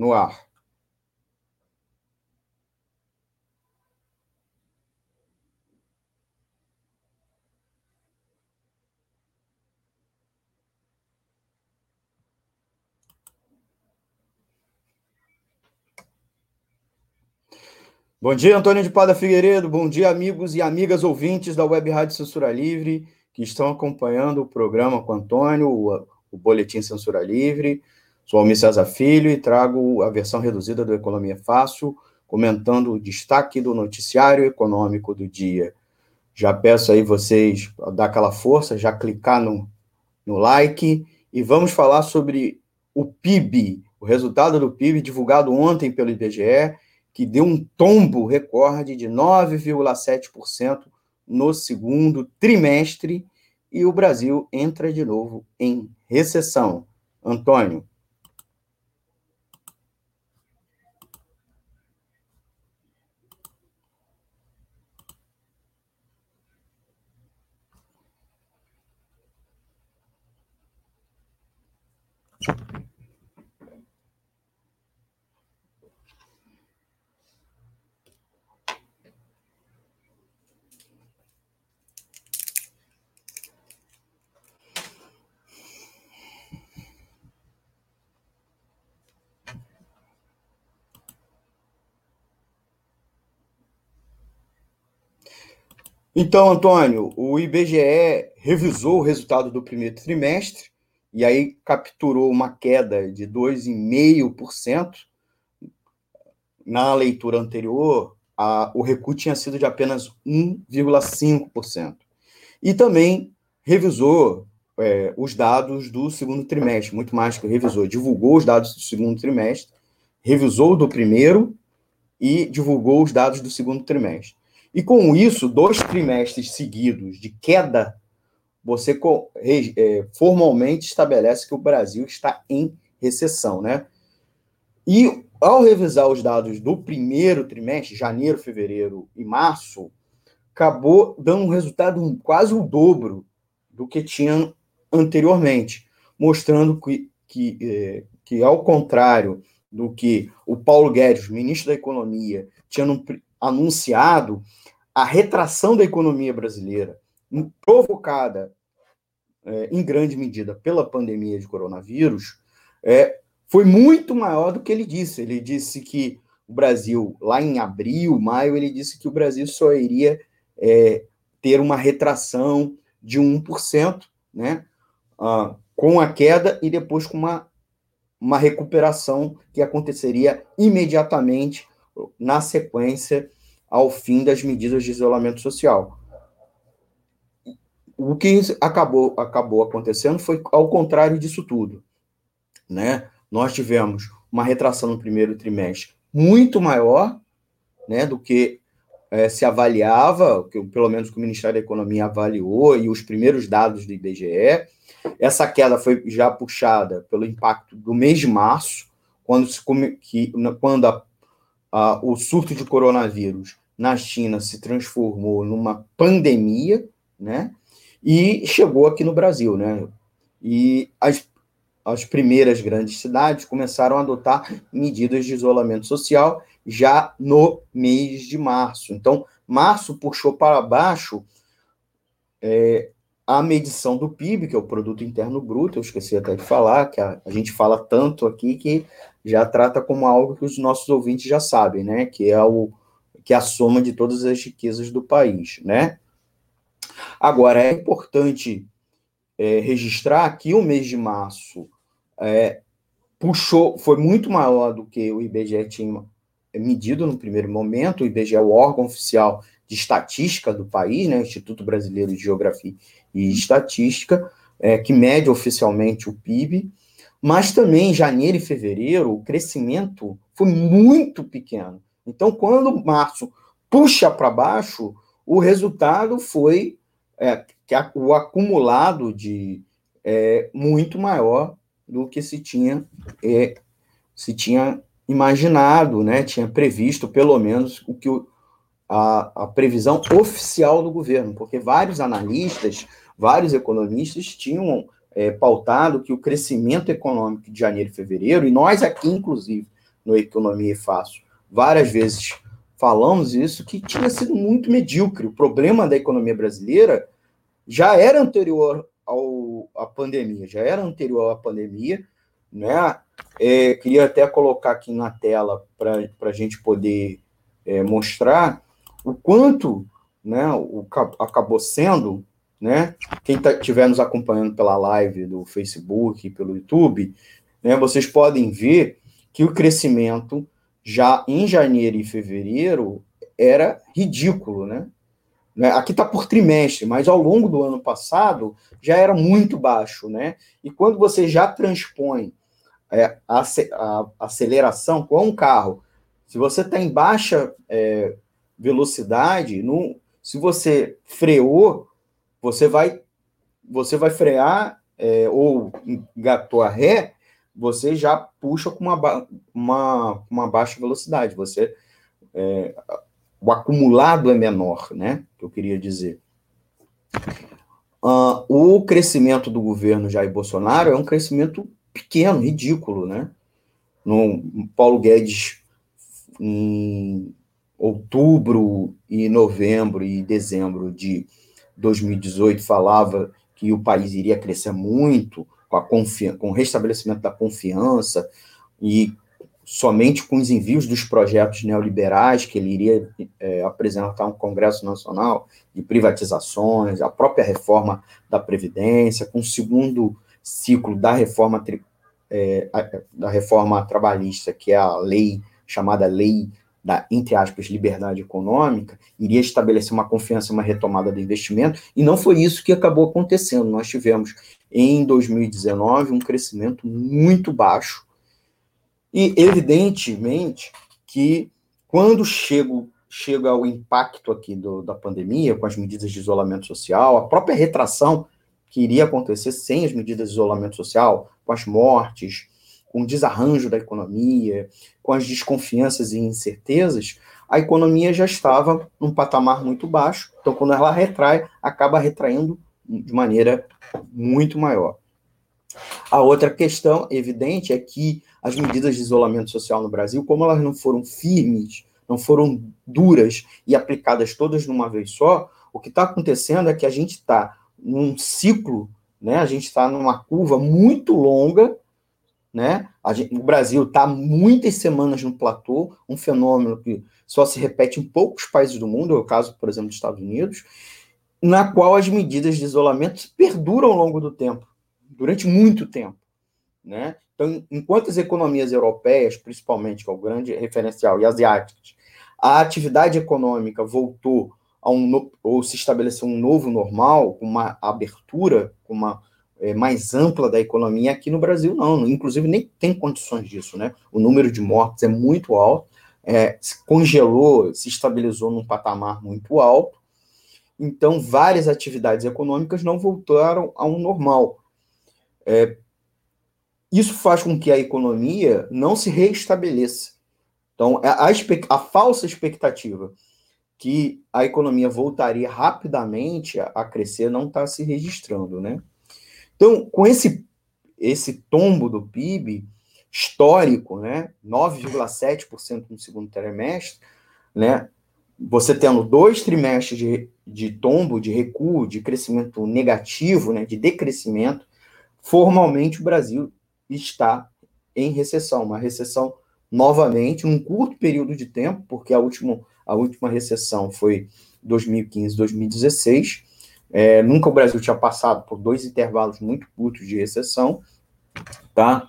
no ar. Bom dia, Antônio de Pada Figueiredo. Bom dia, amigos e amigas ouvintes da Web Rádio Censura Livre, que estão acompanhando o programa com Antônio, o, o Boletim Censura Livre. Sou Almir César Filho e trago a versão reduzida do Economia Fácil, comentando o destaque do noticiário econômico do dia. Já peço aí vocês dar aquela força, já clicar no, no like e vamos falar sobre o PIB, o resultado do PIB divulgado ontem pelo IBGE que deu um tombo recorde de 9,7% no segundo trimestre e o Brasil entra de novo em recessão. Antônio. Então, Antônio, o IBGE revisou o resultado do primeiro trimestre e aí capturou uma queda de 2,5%. Na leitura anterior, a, o recuo tinha sido de apenas 1,5%. E também revisou é, os dados do segundo trimestre, muito mais que revisou, divulgou os dados do segundo trimestre, revisou do primeiro e divulgou os dados do segundo trimestre. E com isso, dois trimestres seguidos de queda, você é, formalmente estabelece que o Brasil está em recessão, né? E ao revisar os dados do primeiro trimestre, janeiro, fevereiro e março, acabou dando um resultado quase o dobro do que tinha anteriormente, mostrando que, que, é, que ao contrário do que o Paulo Guedes, ministro da Economia, tinha anunciado, a retração da economia brasileira, provocada é, em grande medida pela pandemia de coronavírus, é, foi muito maior do que ele disse. Ele disse que o Brasil, lá em abril, maio, ele disse que o Brasil só iria é, ter uma retração de 1%, né, uh, com a queda e depois com uma, uma recuperação que aconteceria imediatamente na sequência ao fim das medidas de isolamento social. O que acabou, acabou acontecendo foi ao contrário disso tudo. Né? Nós tivemos uma retração no primeiro trimestre muito maior né, do que é, se avaliava, que, pelo menos que o Ministério da Economia avaliou, e os primeiros dados do IBGE. Essa queda foi já puxada pelo impacto do mês de março, quando, se, que, quando a, a, o surto de coronavírus na China se transformou numa pandemia, né? E chegou aqui no Brasil, né? E as, as primeiras grandes cidades começaram a adotar medidas de isolamento social já no mês de março. Então, março puxou para baixo é, a medição do PIB, que é o Produto Interno Bruto, eu esqueci até de falar, que a, a gente fala tanto aqui que já trata como algo que os nossos ouvintes já sabem, né? Que é o que é a soma de todas as riquezas do país, né? Agora, é importante é, registrar que o mês de março é, puxou, foi muito maior do que o IBGE tinha medido no primeiro momento. O IBGE é o órgão oficial de estatística do país, né, Instituto Brasileiro de Geografia e Estatística, é, que mede oficialmente o PIB, mas também em janeiro e fevereiro o crescimento foi muito pequeno. Então, quando março puxa para baixo, o resultado foi é, que a, o acumulado de é, muito maior do que se tinha é, se tinha imaginado, né? Tinha previsto pelo menos o que o, a, a previsão oficial do governo, porque vários analistas, vários economistas tinham é, pautado que o crescimento econômico de janeiro e fevereiro, e nós aqui, inclusive, no Economia Fácil, várias vezes falamos isso, que tinha sido muito medíocre. O problema da economia brasileira já era anterior ao, à pandemia, já era anterior à pandemia, né? É, queria até colocar aqui na tela para a gente poder é, mostrar o quanto né, o, acabou sendo, né? Quem estiver tá, nos acompanhando pela live do Facebook pelo YouTube, né, vocês podem ver que o crescimento já em janeiro e fevereiro era ridículo, né? né? Aqui está por trimestre, mas ao longo do ano passado já era muito baixo, né? E quando você já transpõe é, a, a, aceleração com um carro, se você está em baixa é, velocidade, no, se você freou, você vai você vai frear é, ou a ré, você já puxa com uma, uma, uma baixa velocidade. Você é, o acumulado é menor, né? Que eu queria dizer. Uh, o crescimento do governo Jair Bolsonaro é um crescimento pequeno, ridículo, né? No Paulo Guedes em outubro e novembro e dezembro de 2018 falava que o país iria crescer muito com, a com o restabelecimento da confiança e somente com os envios dos projetos neoliberais que ele iria é, apresentar um Congresso Nacional de privatizações, a própria reforma da Previdência, com o segundo ciclo da reforma, é, da reforma trabalhista, que é a lei chamada Lei da, entre aspas, liberdade econômica, iria estabelecer uma confiança, uma retomada do investimento, e não foi isso que acabou acontecendo. Nós tivemos, em 2019, um crescimento muito baixo, e, evidentemente, que quando chego, chega ao impacto aqui do, da pandemia, com as medidas de isolamento social, a própria retração que iria acontecer sem as medidas de isolamento social, com as mortes, com o desarranjo da economia, com as desconfianças e incertezas, a economia já estava num patamar muito baixo. Então, quando ela retrai, acaba retraindo de maneira muito maior. A outra questão evidente é que as medidas de isolamento social no Brasil, como elas não foram firmes, não foram duras e aplicadas todas numa vez só, o que está acontecendo é que a gente está num ciclo, né? A gente está numa curva muito longa, né? Gente, o Brasil está muitas semanas no platô, um fenômeno que só se repete em poucos países do mundo, é o caso, por exemplo, dos Estados Unidos, na qual as medidas de isolamento perduram ao longo do tempo, durante muito tempo, né? Então, enquanto as economias europeias, principalmente, que é o grande referencial, e asiáticas, a atividade econômica voltou a um ou se estabeleceu um novo normal, uma abertura, uma é, mais ampla da economia, aqui no Brasil não, inclusive nem tem condições disso, né? O número de mortes é muito alto, é, se congelou, se estabilizou num patamar muito alto, então várias atividades econômicas não voltaram ao normal. É, isso faz com que a economia não se reestabeleça. Então, a, a, falsa expectativa que a economia voltaria rapidamente a, a crescer não está se registrando, né? Então, com esse, esse tombo do PIB histórico, né, 9,7% no segundo trimestre, né, você tendo dois trimestres de, de tombo, de recuo, de crescimento negativo, né, de decrescimento, formalmente o Brasil está em recessão, uma recessão novamente, num curto período de tempo, porque a última, a última recessão foi 2015, 2016. É, nunca o Brasil tinha passado por dois intervalos muito curtos de recessão, tá?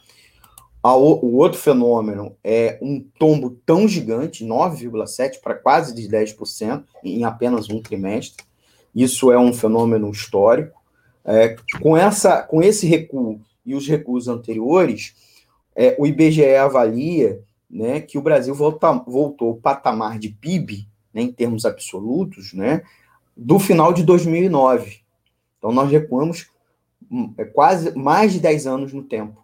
A, o outro fenômeno é um tombo tão gigante, 9,7% para quase de 10% em apenas um trimestre. Isso é um fenômeno histórico. É, com, essa, com esse recuo e os recursos anteriores, é, o IBGE avalia né, que o Brasil volta, voltou ao patamar de PIB, né, em termos absolutos, né, do final de 2009. Então, nós recuamos hum, é, quase mais de 10 anos no tempo.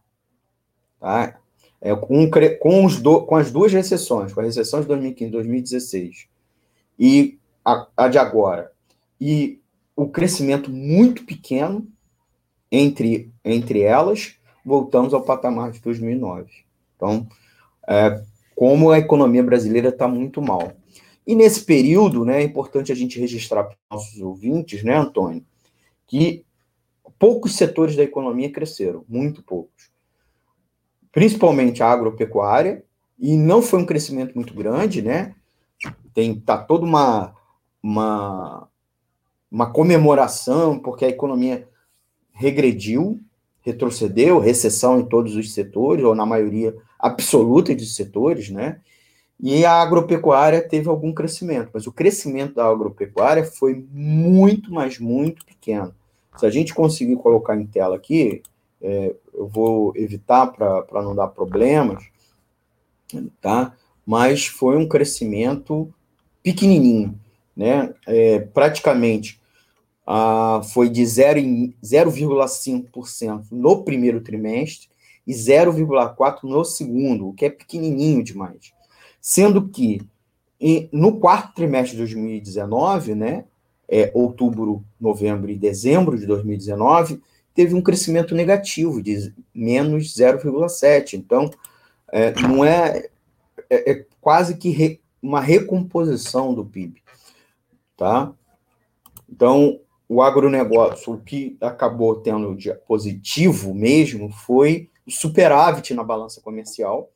Tá? É, com, com, os do, com as duas recessões, com a recessão de 2015 e 2016 e a, a de agora, e o crescimento muito pequeno entre, entre elas, voltamos ao patamar de 2009. Então, é, como a economia brasileira está muito mal. E nesse período, né, é importante a gente registrar para os nossos ouvintes, né, Antônio, que poucos setores da economia cresceram, muito poucos. Principalmente a agropecuária, e não foi um crescimento muito grande, né? Tem tá toda uma uma uma comemoração porque a economia regrediu, retrocedeu, recessão em todos os setores ou na maioria absoluta de setores, né? E a agropecuária teve algum crescimento, mas o crescimento da agropecuária foi muito, mas muito pequeno. Se a gente conseguir colocar em tela aqui, é, eu vou evitar para não dar problemas, tá? Mas foi um crescimento pequenininho, né? É, praticamente ah, foi de 0,5% no primeiro trimestre e 0,4% no segundo, o que é pequenininho demais. Sendo que no quarto trimestre de 2019, né, é, outubro, novembro e dezembro de 2019, teve um crescimento negativo de menos 0,7. Então, é, não é, é, é, quase que re, uma recomposição do PIB, tá? Então, o agronegócio, o que acabou tendo de positivo mesmo foi o superávit na balança comercial.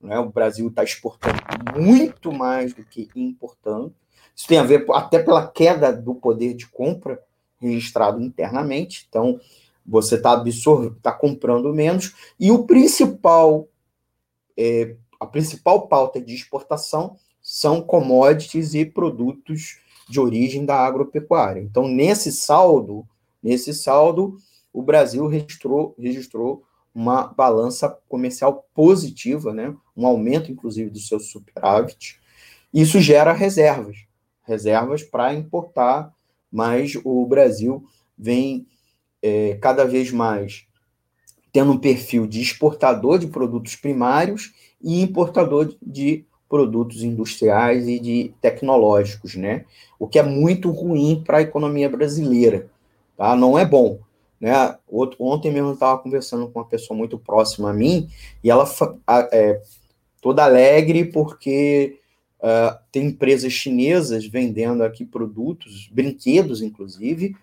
Né? O Brasil está exportando muito mais do que importando. Isso tem a ver até pela queda do poder de compra registrado internamente. Então, você está absorvendo, está comprando menos. E o principal, é, a principal pauta de exportação são commodities e produtos de origem da agropecuária. Então, nesse saldo, nesse saldo, o Brasil registrou, registrou uma balança comercial positiva, né? Um aumento, inclusive, do seu superávit. Isso gera reservas reservas para importar, mas o Brasil vem é, cada vez mais tendo um perfil de exportador de produtos primários e importador de produtos industriais e de tecnológicos, né? O que é muito ruim para a economia brasileira, tá? Não é bom, né? Ontem mesmo eu estava conversando com uma pessoa muito próxima a mim e ela é toda alegre porque Uh, tem empresas chinesas vendendo aqui produtos, brinquedos, inclusive,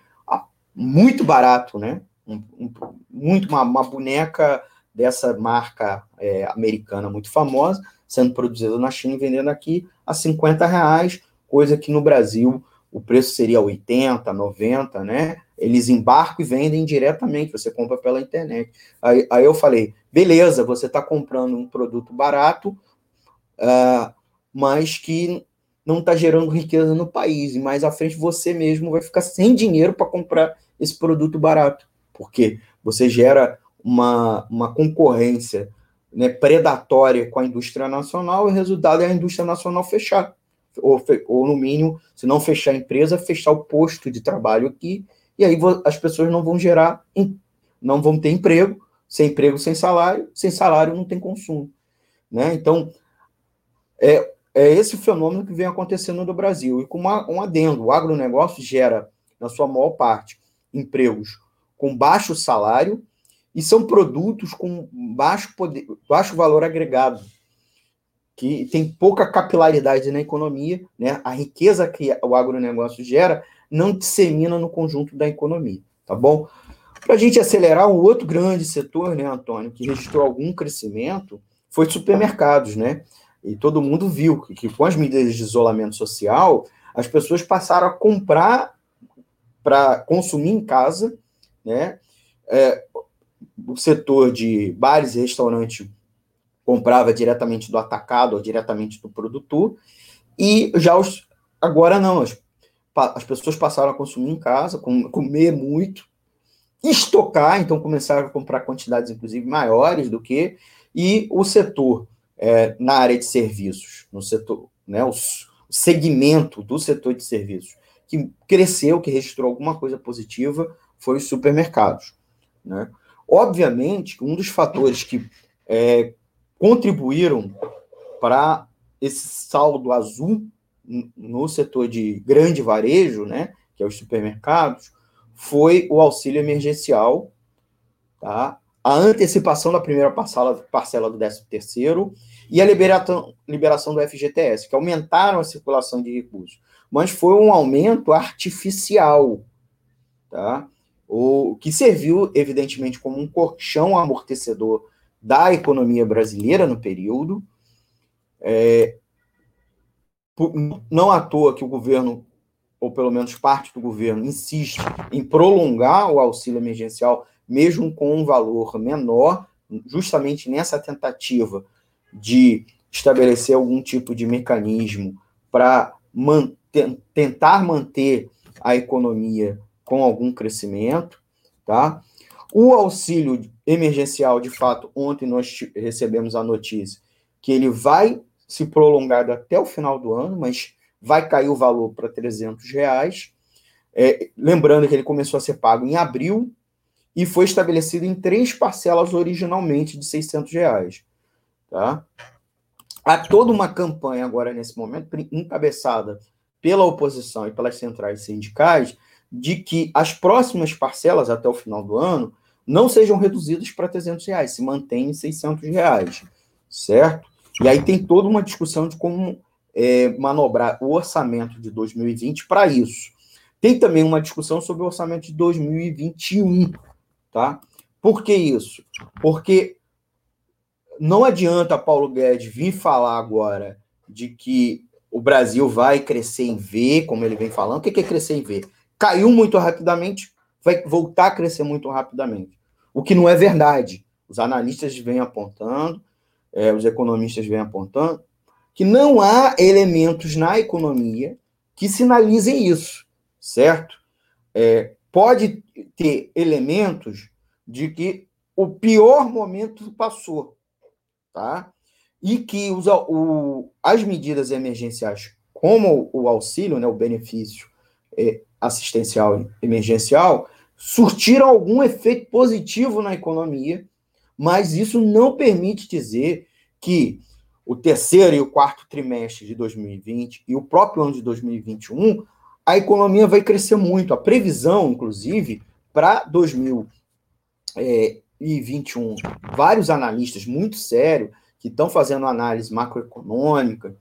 muito barato, né? Um, um, muito uma, uma, boneca dessa marca é, americana muito famosa, sendo produzida na China e vendendo aqui a 50 reais, coisa que no Brasil o preço seria 80, 90, né? Eles embarcam e vendem diretamente, você compra pela internet. Aí, aí eu falei, beleza, você está comprando um produto barato, uh, mas que não está gerando riqueza no país. E mais à frente você mesmo vai ficar sem dinheiro para comprar esse produto barato, porque você gera uma, uma concorrência né, predatória com a indústria nacional e o resultado é a indústria nacional fechar. Ou, ou, no mínimo, se não fechar a empresa, fechar o posto de trabalho aqui, e aí as pessoas não vão gerar, não vão ter emprego, sem emprego, sem salário, sem salário não tem consumo. Né? Então, é, é esse fenômeno que vem acontecendo no Brasil. E com uma, um adendo, o agronegócio gera, na sua maior parte, empregos com baixo salário e são produtos com baixo, poder, baixo valor agregado, que tem pouca capilaridade na economia, né? A riqueza que o agronegócio gera não dissemina no conjunto da economia, tá bom? Para a gente acelerar, um outro grande setor, né, Antônio, que registrou algum crescimento, foi supermercados, né? E todo mundo viu que, que com as medidas de isolamento social, as pessoas passaram a comprar para consumir em casa, né? É, o setor de bares e restaurantes comprava diretamente do atacado ou diretamente do produtor, e já os, agora não, as, as pessoas passaram a consumir em casa, com, comer muito, estocar, então começaram a comprar quantidades, inclusive, maiores do que, e o setor é, na área de serviços, no setor, né, o, o segmento do setor de serviços, que cresceu, que registrou alguma coisa positiva, foi os supermercados. Né? Obviamente, um dos fatores que é, contribuíram para esse saldo azul no setor de grande varejo, né, que é os supermercados, foi o auxílio emergencial, tá? a antecipação da primeira parcela, parcela do 13 terceiro e a liberação, liberação do FGTS, que aumentaram a circulação de recursos. Mas foi um aumento artificial, tá? O que serviu, evidentemente, como um colchão amortecedor da economia brasileira no período. É, não à toa que o governo, ou pelo menos parte do governo, insiste em prolongar o auxílio emergencial, mesmo com um valor menor, justamente nessa tentativa de estabelecer algum tipo de mecanismo para man tentar manter a economia com algum crescimento, tá? O auxílio emergencial, de fato, ontem nós recebemos a notícia que ele vai se prolongar até o final do ano, mas vai cair o valor para 300 reais. É, lembrando que ele começou a ser pago em abril e foi estabelecido em três parcelas originalmente de 600 reais. Tá? Há toda uma campanha agora, nesse momento, encabeçada pela oposição e pelas centrais sindicais, de que as próximas parcelas até o final do ano não sejam reduzidas para 300 reais, se mantém em 600 reais, certo? E aí tem toda uma discussão de como é, manobrar o orçamento de 2020 para isso. Tem também uma discussão sobre o orçamento de 2021, tá? Por que isso? Porque não adianta Paulo Guedes vir falar agora de que o Brasil vai crescer em V, como ele vem falando. O que é crescer em V? Caiu muito rapidamente, vai voltar a crescer muito rapidamente. O que não é verdade. Os analistas vêm apontando, é, os economistas vêm apontando, que não há elementos na economia que sinalizem isso, certo? É, pode ter elementos de que o pior momento passou tá? E que os, o, as medidas emergenciais, como o auxílio, né, o benefício é, assistencial emergencial, surtiram algum efeito positivo na economia, mas isso não permite dizer que o terceiro e o quarto trimestre de 2020 e o próprio ano de 2021, a economia vai crescer muito. A previsão, inclusive, para 2021 e 21, vários analistas muito sérios que estão fazendo análise macroeconômica,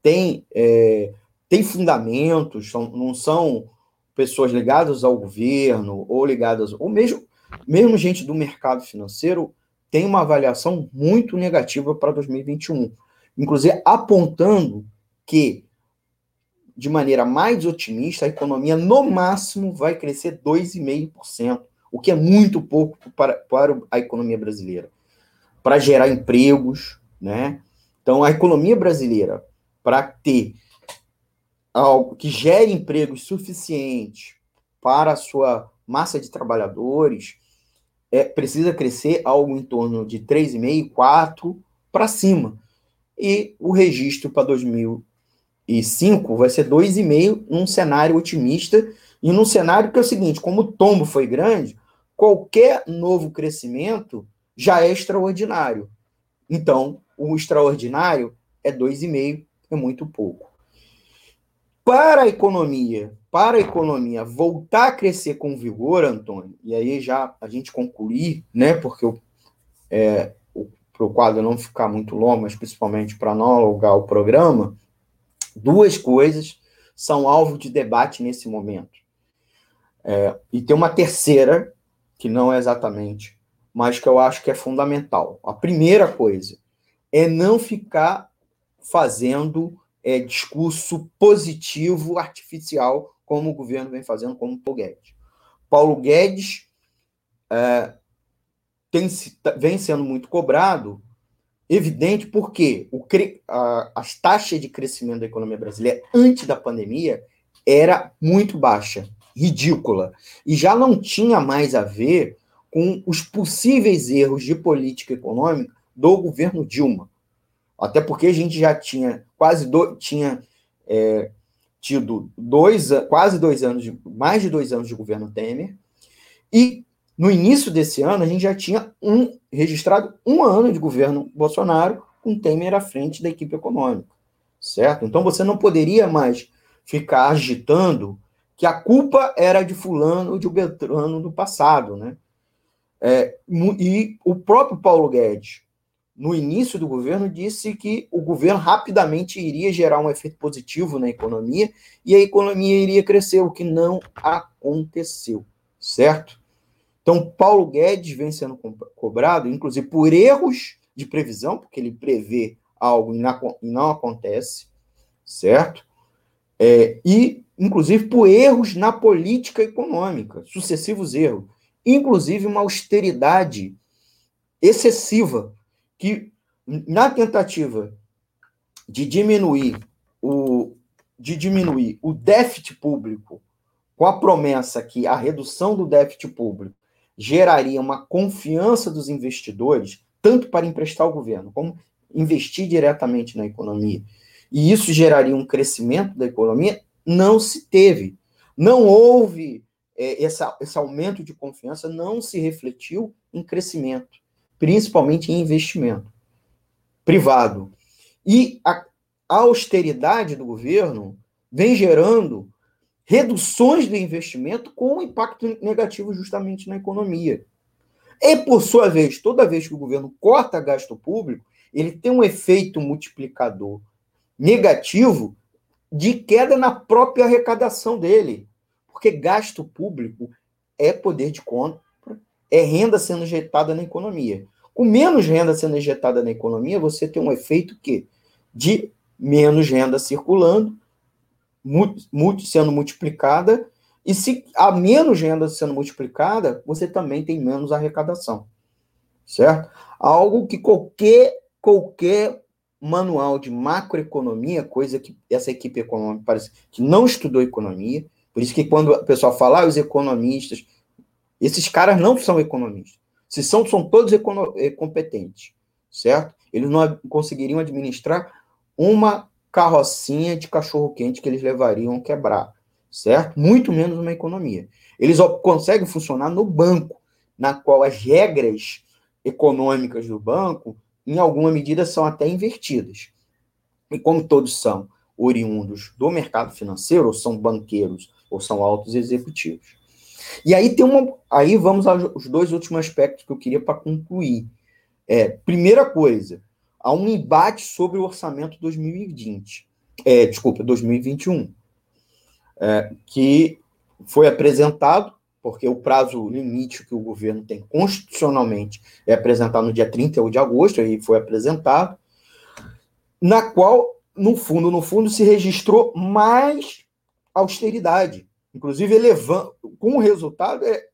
tem, é, tem fundamentos, são, não são pessoas ligadas ao governo ou ligadas, ou mesmo, mesmo gente do mercado financeiro, tem uma avaliação muito negativa para 2021. Inclusive apontando que, de maneira mais otimista, a economia no máximo vai crescer 2,5% o que é muito pouco para, para a economia brasileira, para gerar empregos, né? Então, a economia brasileira, para ter algo que gere empregos suficientes para a sua massa de trabalhadores, é, precisa crescer algo em torno de 3,5, 4 para cima. E o registro para 2005 vai ser 2,5 num cenário otimista e num cenário que é o seguinte, como o tombo foi grande, qualquer novo crescimento já é extraordinário. Então, o extraordinário é 2,5, é muito pouco. Para a economia, para a economia voltar a crescer com vigor, Antônio, e aí já a gente concluir, né, porque é, para o quadro não ficar muito longo, mas principalmente para não alugar o programa, duas coisas são alvo de debate nesse momento. É, e tem uma terceira, que não é exatamente, mas que eu acho que é fundamental. A primeira coisa é não ficar fazendo é, discurso positivo, artificial, como o governo vem fazendo, como o Paulo Guedes. Paulo Guedes é, tem, vem sendo muito cobrado, evidente porque o, a, as taxas de crescimento da economia brasileira antes da pandemia era muito baixa ridícula. E já não tinha mais a ver com os possíveis erros de política econômica do governo Dilma. Até porque a gente já tinha quase do, tinha é, tido dois, quase dois anos, de, mais de dois anos de governo Temer, e no início desse ano a gente já tinha um registrado um ano de governo Bolsonaro com Temer à frente da equipe econômica, certo? Então você não poderia mais ficar agitando que a culpa era de fulano ou de Beltrano do passado, né? É, e o próprio Paulo Guedes, no início do governo, disse que o governo rapidamente iria gerar um efeito positivo na economia e a economia iria crescer, o que não aconteceu, certo? Então, Paulo Guedes vem sendo cobrado, inclusive por erros de previsão, porque ele prevê algo e não acontece, certo? É, e, inclusive, por erros na política econômica, sucessivos erros, inclusive uma austeridade excessiva, que, na tentativa de diminuir o, de diminuir o déficit público, com a promessa que a redução do déficit público geraria uma confiança dos investidores, tanto para emprestar ao governo, como investir diretamente na economia, e isso geraria um crescimento da economia, não se teve. Não houve é, essa, esse aumento de confiança, não se refletiu em crescimento, principalmente em investimento privado. E a, austeridade do governo vem gerando reduções do investimento com impacto negativo justamente na economia. E, por sua vez, toda vez que o governo corta gasto público, ele tem um efeito multiplicador negativo de queda na própria arrecadação dele. Porque gasto público é poder de é renda sendo injetada na economia. Com menos renda sendo injetada na economia, você tem um efeito que de menos renda circulando, sendo multiplicada, e se há menos renda sendo multiplicada, você também tem menos arrecadação. Certo? Algo que qualquer qualquer manual de macroeconomia, coisa que essa equipe econômica parece que não estudou economia, por isso que quando o pessoal fala, ah, os economistas, esses caras não são economistas. Se são, são todos eh, competentes, certo? Eles não conseguiriam administrar uma carrocinha de cachorro-quente que eles levariam quebrar, certo? Muito menos uma economia. Eles conseguem funcionar no banco, na qual as regras econômicas do banco em alguma medida, são até invertidas. E como todos são oriundos do mercado financeiro, ou são banqueiros, ou são altos executivos. E aí tem uma. Aí vamos aos dois últimos aspectos que eu queria para concluir. É, primeira coisa, há um embate sobre o orçamento 2020. É, desculpa, 2021. É, que foi apresentado porque o prazo limite que o governo tem constitucionalmente é apresentado no dia 31 de agosto, aí foi apresentado, na qual, no fundo, no fundo, se registrou mais austeridade, inclusive elevando, com o resultado é,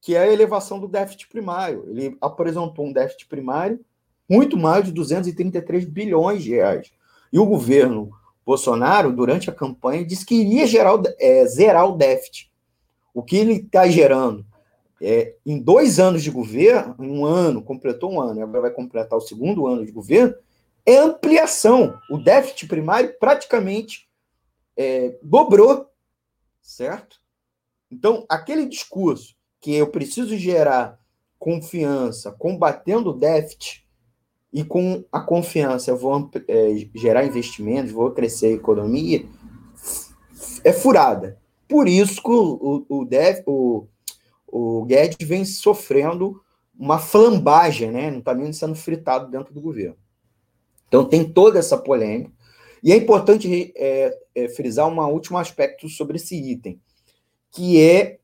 que é a elevação do déficit primário. Ele apresentou um déficit primário muito mais de 233 bilhões de reais. E o governo Bolsonaro, durante a campanha, disse que iria gerar, é, zerar o déficit o que ele está gerando é, em dois anos de governo, um ano, completou um ano, agora vai completar o segundo ano de governo, é ampliação. O déficit primário praticamente é, dobrou, certo? Então, aquele discurso que eu preciso gerar confiança, combatendo o déficit, e com a confiança eu vou é, gerar investimentos, vou crescer a economia, é furada. Por isso que o, o, o, o Guedes vem sofrendo uma flambagem, né? não está nem sendo fritado dentro do governo. Então tem toda essa polêmica. E é importante é, é, frisar um último aspecto sobre esse item, que é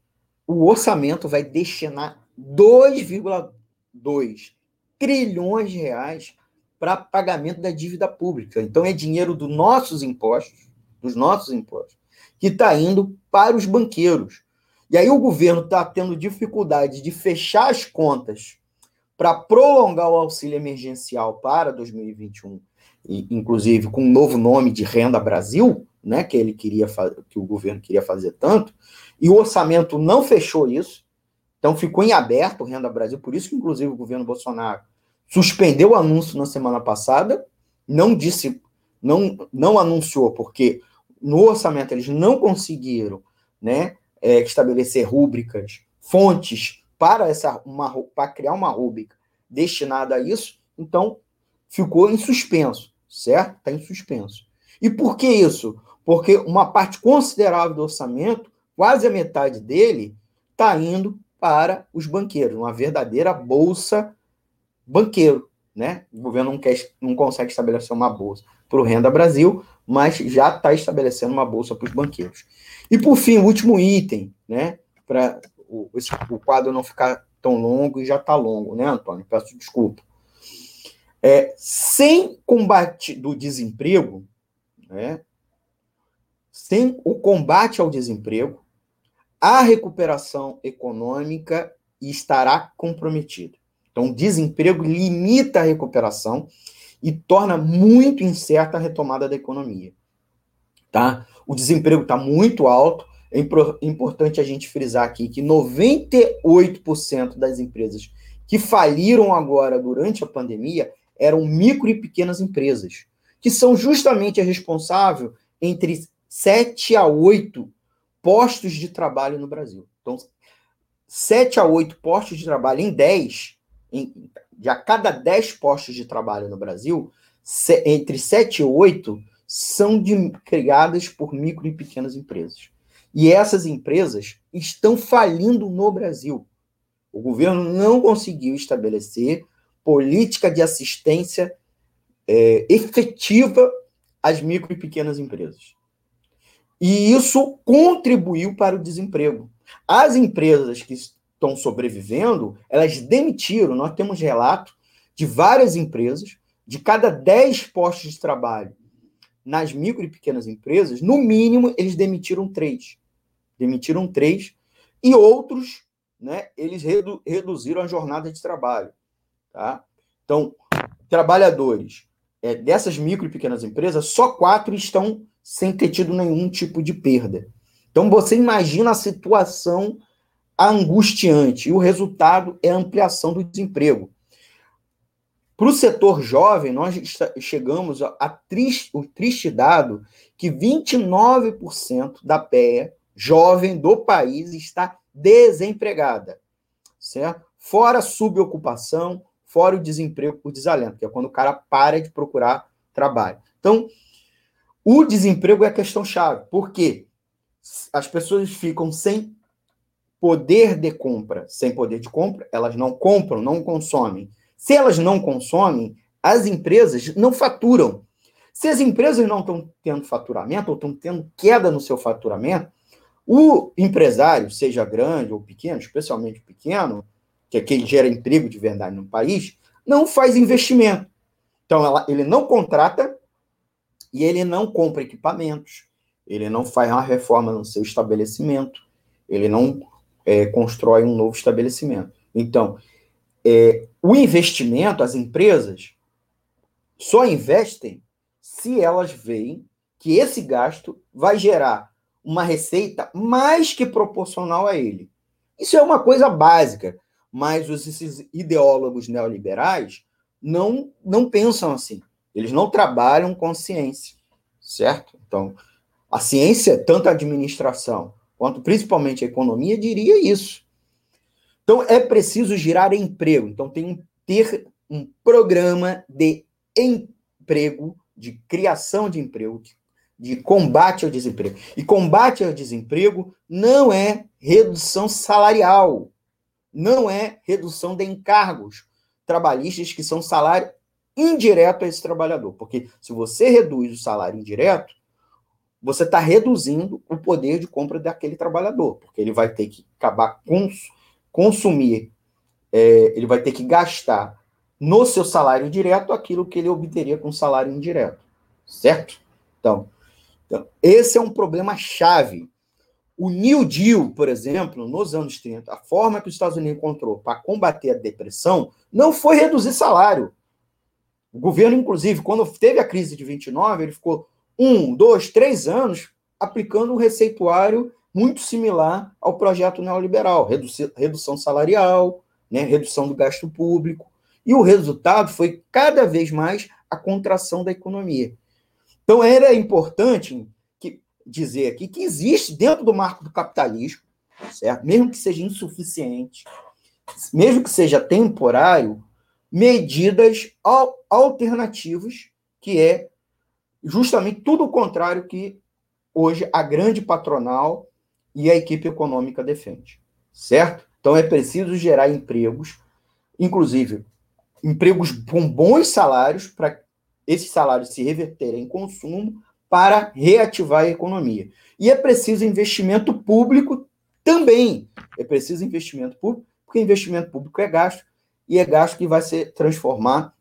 o orçamento vai destinar 2,2 trilhões de reais para pagamento da dívida pública. Então é dinheiro dos nossos impostos, dos nossos impostos, que está indo para os banqueiros. E aí o governo está tendo dificuldade de fechar as contas para prolongar o auxílio emergencial para 2021, inclusive com um novo nome de Renda Brasil, né, que ele queria que o governo queria fazer tanto, e o orçamento não fechou isso. Então ficou em aberto o Renda Brasil, por isso que inclusive o governo Bolsonaro suspendeu o anúncio na semana passada, não disse, não não anunciou porque no orçamento eles não conseguiram né, é, estabelecer rúbricas, fontes para, essa, uma, para criar uma rúbrica destinada a isso, então ficou em suspenso, certo? Está em suspenso. E por que isso? Porque uma parte considerável do orçamento, quase a metade dele, está indo para os banqueiros, uma verdadeira bolsa banqueiro, né? O governo não, quer, não consegue estabelecer uma bolsa para o Renda Brasil, mas já está estabelecendo uma bolsa para os banqueiros. E por fim, o último item, né? Para o, o quadro não ficar tão longo e já está longo, né, Antônio? Peço desculpa. É, sem combate do desemprego, né, sem o combate ao desemprego, a recuperação econômica estará comprometida. Então, o desemprego limita a recuperação e torna muito incerta a retomada da economia. Tá? O desemprego está muito alto. É importante a gente frisar aqui que 98% das empresas que faliram agora durante a pandemia eram micro e pequenas empresas, que são justamente as responsáveis entre 7 a 8 postos de trabalho no Brasil. Então, 7 a 8 postos de trabalho em 10, em, de a cada 10 postos de trabalho no Brasil, se, entre 7 e 8 são de, criadas por micro e pequenas empresas. E essas empresas estão falindo no Brasil. O governo não conseguiu estabelecer política de assistência é, efetiva às micro e pequenas empresas. E isso contribuiu para o desemprego. As empresas que estão sobrevivendo, elas demitiram. Nós temos relato de várias empresas, de cada 10 postos de trabalho nas micro e pequenas empresas, no mínimo, eles demitiram três. Demitiram três. E outros, né, eles redu reduziram a jornada de trabalho. Tá? Então, trabalhadores é, dessas micro e pequenas empresas, só quatro estão sem ter tido nenhum tipo de perda. Então, você imagina a situação angustiante. E o resultado é a ampliação do desemprego. Para o setor jovem, nós chegamos a triste, o triste dado que 29% da PEA jovem do país está desempregada, certo? Fora subocupação, fora o desemprego por desalento, que é quando o cara para de procurar trabalho. Então, o desemprego é a questão chave, porque as pessoas ficam sem poder de compra. Sem poder de compra, elas não compram, não consomem. Se elas não consomem, as empresas não faturam. Se as empresas não estão tendo faturamento ou estão tendo queda no seu faturamento, o empresário, seja grande ou pequeno, especialmente pequeno, que é quem gera emprego de verdade no país, não faz investimento. Então, ela, ele não contrata e ele não compra equipamentos, ele não faz uma reforma no seu estabelecimento, ele não é, constrói um novo estabelecimento. Então, é, o investimento, as empresas só investem se elas veem que esse gasto vai gerar uma receita mais que proporcional a ele. Isso é uma coisa básica, mas os, esses ideólogos neoliberais não, não pensam assim. Eles não trabalham com ciência, certo? Então, a ciência, tanto a administração quanto principalmente a economia, diria isso. Então, é preciso gerar emprego. Então, tem que ter um programa de emprego, de criação de emprego, de combate ao desemprego. E combate ao desemprego não é redução salarial, não é redução de encargos trabalhistas que são salário indireto a esse trabalhador. Porque se você reduz o salário indireto, você está reduzindo o poder de compra daquele trabalhador, porque ele vai ter que acabar cons consumir, é, ele vai ter que gastar no seu salário direto aquilo que ele obteria com salário indireto, certo? Então, então, esse é um problema chave. O New Deal, por exemplo, nos anos 30, a forma que os Estados Unidos encontrou para combater a depressão não foi reduzir salário. O governo, inclusive, quando teve a crise de 29, ele ficou um, dois, três anos aplicando um receituário muito similar ao projeto neoliberal, redução salarial, né, redução do gasto público, e o resultado foi cada vez mais a contração da economia. Então era importante dizer aqui que existe dentro do marco do capitalismo, certo? Mesmo que seja insuficiente, mesmo que seja temporário, medidas alternativas que é justamente tudo o contrário que hoje a grande patronal e a equipe econômica defende, certo? Então é preciso gerar empregos, inclusive empregos com bons salários, para esses salários se reverterem em consumo, para reativar a economia. E é preciso investimento público também. É preciso investimento público, porque investimento público é gasto, e é gasto que vai se transformar,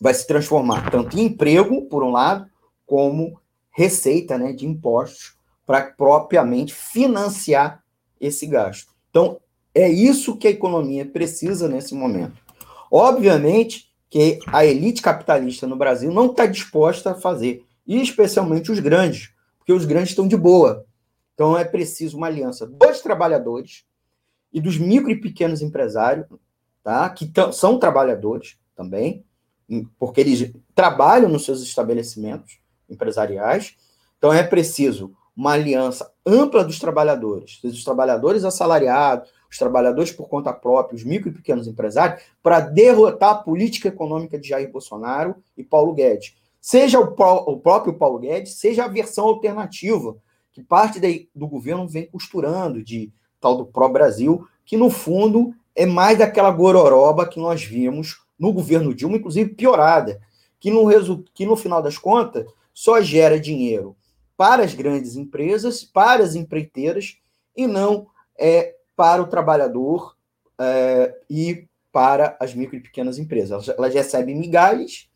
vai se transformar tanto em emprego, por um lado, como receita né, de impostos para propriamente financiar esse gasto. Então, é isso que a economia precisa nesse momento. Obviamente que a elite capitalista no Brasil não está disposta a fazer, e especialmente os grandes, porque os grandes estão de boa. Então é preciso uma aliança dos trabalhadores e dos micro e pequenos empresários, tá? que são trabalhadores também, porque eles trabalham nos seus estabelecimentos empresariais. Então é preciso uma aliança ampla dos trabalhadores, dos trabalhadores assalariados, os trabalhadores por conta própria, os micro e pequenos empresários, para derrotar a política econômica de Jair Bolsonaro e Paulo Guedes. Seja o, o próprio Paulo Guedes, seja a versão alternativa, que parte de, do governo vem costurando, de tal do pró-Brasil, que no fundo é mais daquela gororoba que nós vimos no governo Dilma, inclusive piorada, que no, que no final das contas só gera dinheiro para as grandes empresas, para as empreiteiras, e não é para o trabalhador é, e para as micro e pequenas empresas. Elas, elas recebem migalhas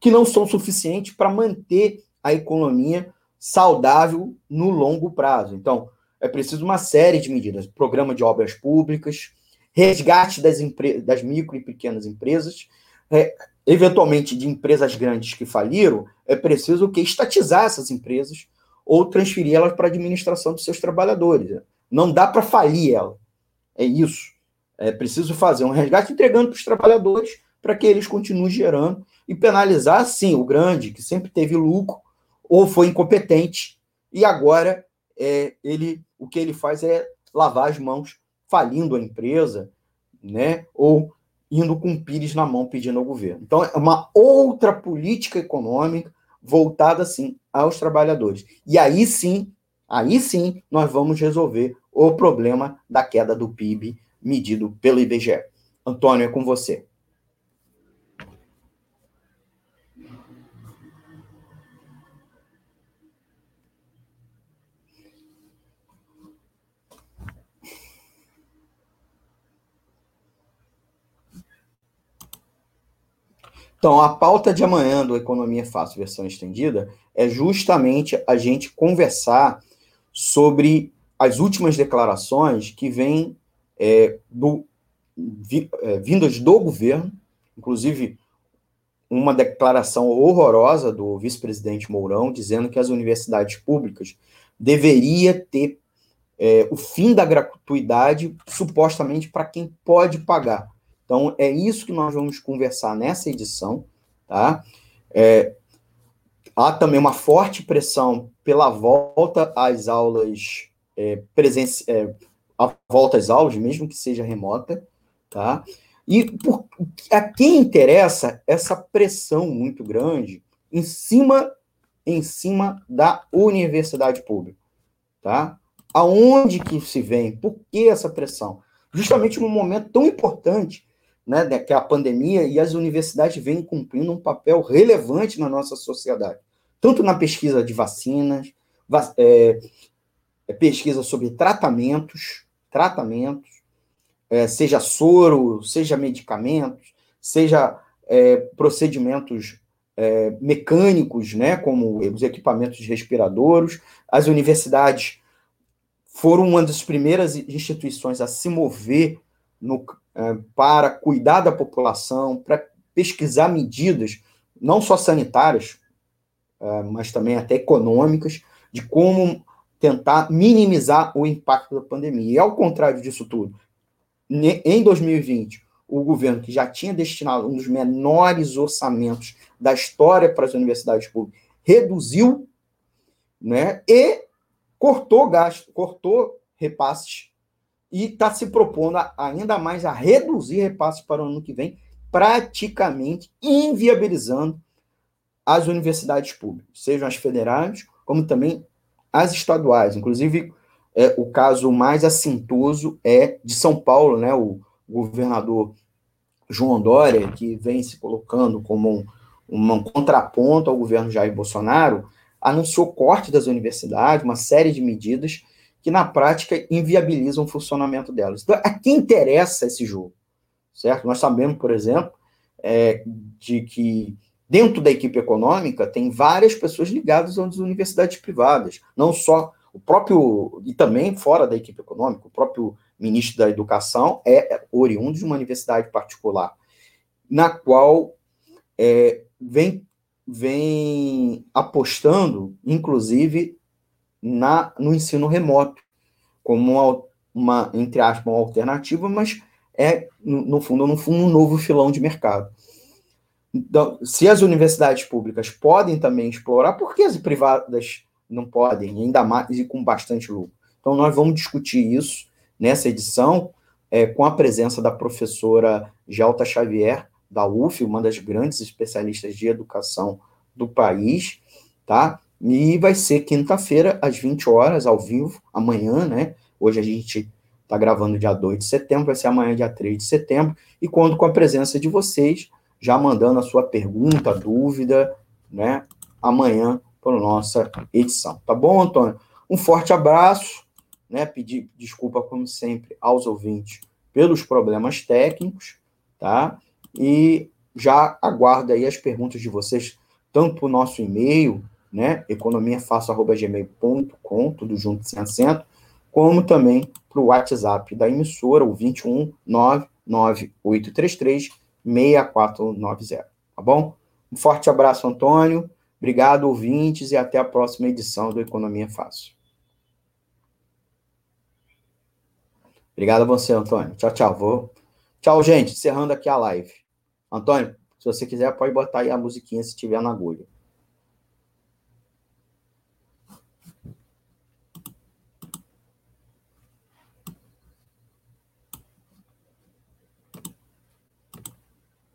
que não são suficientes para manter a economia saudável no longo prazo. Então, é preciso uma série de medidas: programa de obras públicas, resgate das, das micro e pequenas empresas, é, eventualmente de empresas grandes que faliram, é preciso que estatizar essas empresas ou transferir elas para a administração dos seus trabalhadores. Não dá para falir ela. É isso. É preciso fazer um resgate entregando para os trabalhadores para que eles continuem gerando e penalizar, sim, o grande, que sempre teve lucro ou foi incompetente e agora é, ele o que ele faz é lavar as mãos, falindo a empresa, né? Ou indo com o pires na mão pedindo ao governo. Então, é uma outra política econômica voltada, sim, aos trabalhadores. E aí sim, aí sim, nós vamos resolver o problema da queda do PIB medido pelo IBGE. Antônio, é com você. Então, a pauta de amanhã do Economia Fácil, versão estendida, é justamente a gente conversar sobre as últimas declarações que vêm é, do, vi, é, vindas do governo, inclusive uma declaração horrorosa do vice-presidente Mourão, dizendo que as universidades públicas deveria ter é, o fim da gratuidade, supostamente para quem pode pagar. Então, é isso que nós vamos conversar nessa edição, tá? É, há também uma forte pressão pela volta às aulas é, presença, é, a volta às aulas, mesmo que seja remota, tá? E por, a quem interessa essa pressão muito grande em cima em cima da universidade pública, tá? Aonde que se vem? Por que essa pressão? Justamente num momento tão importante, né, que é a pandemia e as universidades vêm cumprindo um papel relevante na nossa sociedade, tanto na pesquisa de vacinas, é, é pesquisa sobre tratamentos, tratamentos, é, seja soro, seja medicamentos, seja é, procedimentos é, mecânicos, né, como os equipamentos respiradores. As universidades foram uma das primeiras instituições a se mover no, é, para cuidar da população, para pesquisar medidas, não só sanitárias, é, mas também até econômicas, de como tentar minimizar o impacto da pandemia. E ao contrário disso tudo, em 2020, o governo que já tinha destinado um dos menores orçamentos da história para as universidades públicas reduziu, né, e cortou gasto, cortou repasses e está se propondo ainda mais a reduzir repasses para o ano que vem, praticamente inviabilizando as universidades públicas, sejam as federais, como também as estaduais. Inclusive, é, o caso mais assintoso é de São Paulo, né? O governador João Dória, que vem se colocando como um, um contraponto ao governo Jair Bolsonaro, anunciou corte das universidades, uma série de medidas que, na prática, inviabilizam o funcionamento delas. Então, a quem interessa esse jogo? Certo? Nós sabemos, por exemplo, é, de que dentro da equipe econômica tem várias pessoas ligadas às universidades privadas, não só o próprio, e também fora da equipe econômica, o próprio ministro da Educação é oriundo de uma universidade particular, na qual é, vem, vem apostando, inclusive, na, no ensino remoto, como uma, uma, entre aspas, uma alternativa, mas é, no, fundo, no fundo, um novo filão de mercado. Então, se as universidades públicas podem também explorar, por que as privadas não podem, ainda mais e com bastante lucro? Então, nós vamos discutir isso nessa edição, é, com a presença da professora Gelta Xavier, da UF, uma das grandes especialistas de educação do país, tá? E vai ser quinta-feira, às 20 horas, ao vivo, amanhã, né? Hoje a gente está gravando dia 2 de setembro, vai ser amanhã, dia 3 de setembro, e conto com a presença de vocês, já mandando a sua pergunta, dúvida, né? Amanhã, para nossa edição. Tá bom, Antônio? Um forte abraço né, pedir desculpa, como sempre, aos ouvintes pelos problemas técnicos, tá? E já aguardo aí as perguntas de vocês, tanto o nosso e-mail, né, economiafácil.gmail.com, tudo junto, sem acento, como também para o WhatsApp da emissora, o 21 99833 6490, tá bom? Um forte abraço, Antônio. Obrigado, ouvintes, e até a próxima edição do Economia Fácil. Obrigado a você, Antônio. Tchau, tchau. Vou... Tchau, gente. Encerrando aqui a live. Antônio, se você quiser, pode botar aí a musiquinha se tiver na agulha.